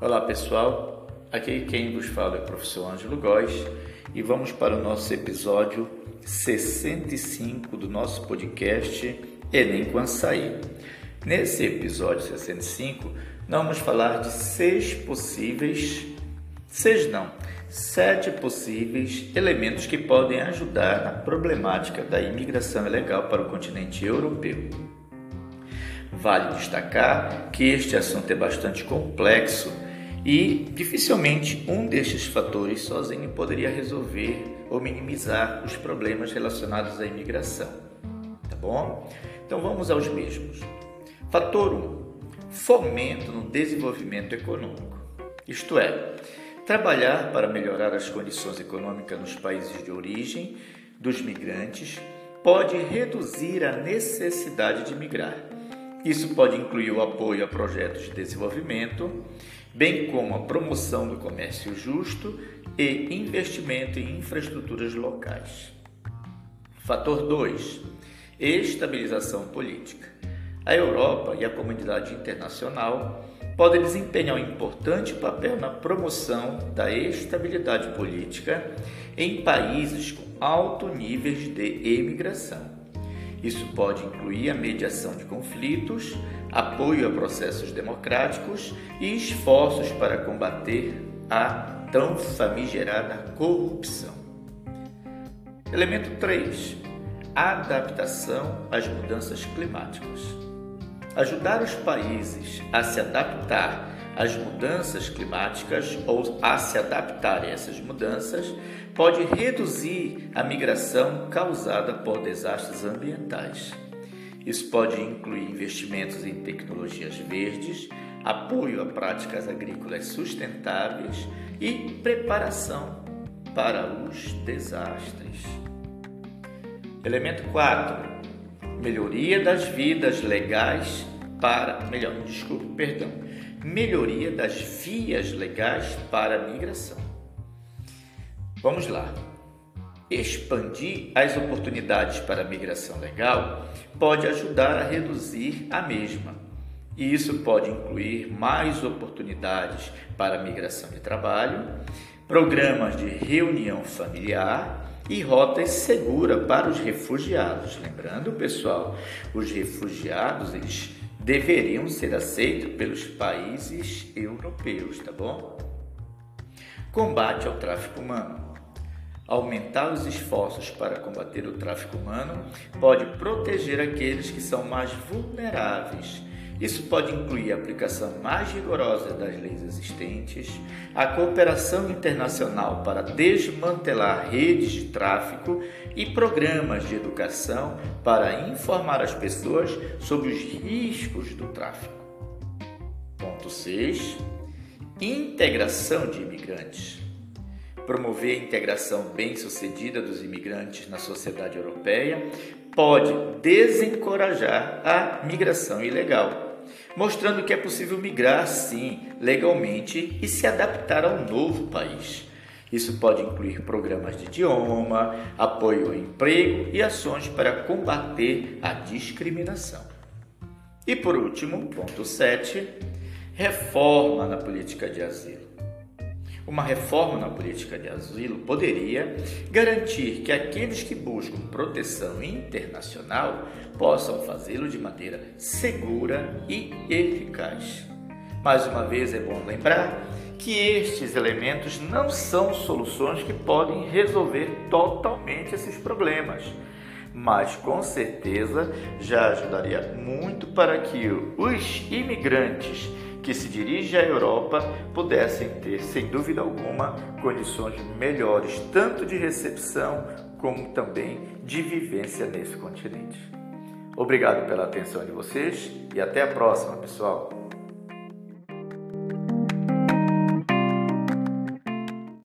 Olá pessoal, aqui quem vos fala é o professor Ângelo Góes e vamos para o nosso episódio 65 do nosso podcast Enem Açaí. Nesse episódio 65, nós vamos falar de seis possíveis, seis não, sete possíveis elementos que podem ajudar na problemática da imigração ilegal para o continente europeu. Vale destacar que este assunto é bastante complexo e dificilmente um destes fatores sozinho poderia resolver ou minimizar os problemas relacionados à imigração. Tá bom? Então vamos aos mesmos. Fator 1: fomento no desenvolvimento econômico. Isto é, trabalhar para melhorar as condições econômicas nos países de origem dos migrantes pode reduzir a necessidade de migrar. Isso pode incluir o apoio a projetos de desenvolvimento, bem como a promoção do comércio justo e investimento em infraestruturas locais. Fator 2: estabilização política. A Europa e a comunidade internacional podem desempenhar um importante papel na promoção da estabilidade política em países com alto níveis de imigração. Isso pode incluir a mediação de conflitos, apoio a processos democráticos e esforços para combater a tão famigerada corrupção. Elemento 3. Adaptação às mudanças climáticas. Ajudar os países a se adaptar às mudanças climáticas ou a se adaptar a essas mudanças pode reduzir a migração causada por desastres ambientais. Isso pode incluir investimentos em tecnologias verdes, apoio a práticas agrícolas sustentáveis e preparação para os desastres. Elemento 4 melhoria das vidas legais para melhor, desculpe, perdão, melhoria das vias legais para migração. Vamos lá. Expandir as oportunidades para migração legal pode ajudar a reduzir a mesma. E isso pode incluir mais oportunidades para migração de trabalho, programas de reunião familiar e rotas seguras para os refugiados. Lembrando, pessoal, os refugiados eles deveriam ser aceitos pelos países europeus, tá bom? Combate ao tráfico humano. Aumentar os esforços para combater o tráfico humano pode proteger aqueles que são mais vulneráveis isso pode incluir a aplicação mais rigorosa das leis existentes, a cooperação internacional para desmantelar redes de tráfico e programas de educação para informar as pessoas sobre os riscos do tráfico. Ponto 6. Integração de imigrantes. Promover a integração bem-sucedida dos imigrantes na sociedade europeia pode desencorajar a migração ilegal mostrando que é possível migrar sim, legalmente e se adaptar a um novo país. Isso pode incluir programas de idioma, apoio ao emprego e ações para combater a discriminação. E por último, ponto 7, reforma na política de asilo. Uma reforma na política de asilo poderia garantir que aqueles que buscam proteção internacional possam fazê-lo de maneira segura e eficaz. Mais uma vez é bom lembrar que estes elementos não são soluções que podem resolver totalmente esses problemas, mas com certeza já ajudaria muito para que os imigrantes que se dirige à Europa pudessem ter, sem dúvida alguma, condições melhores, tanto de recepção como também de vivência nesse continente. Obrigado pela atenção de vocês e até a próxima, pessoal!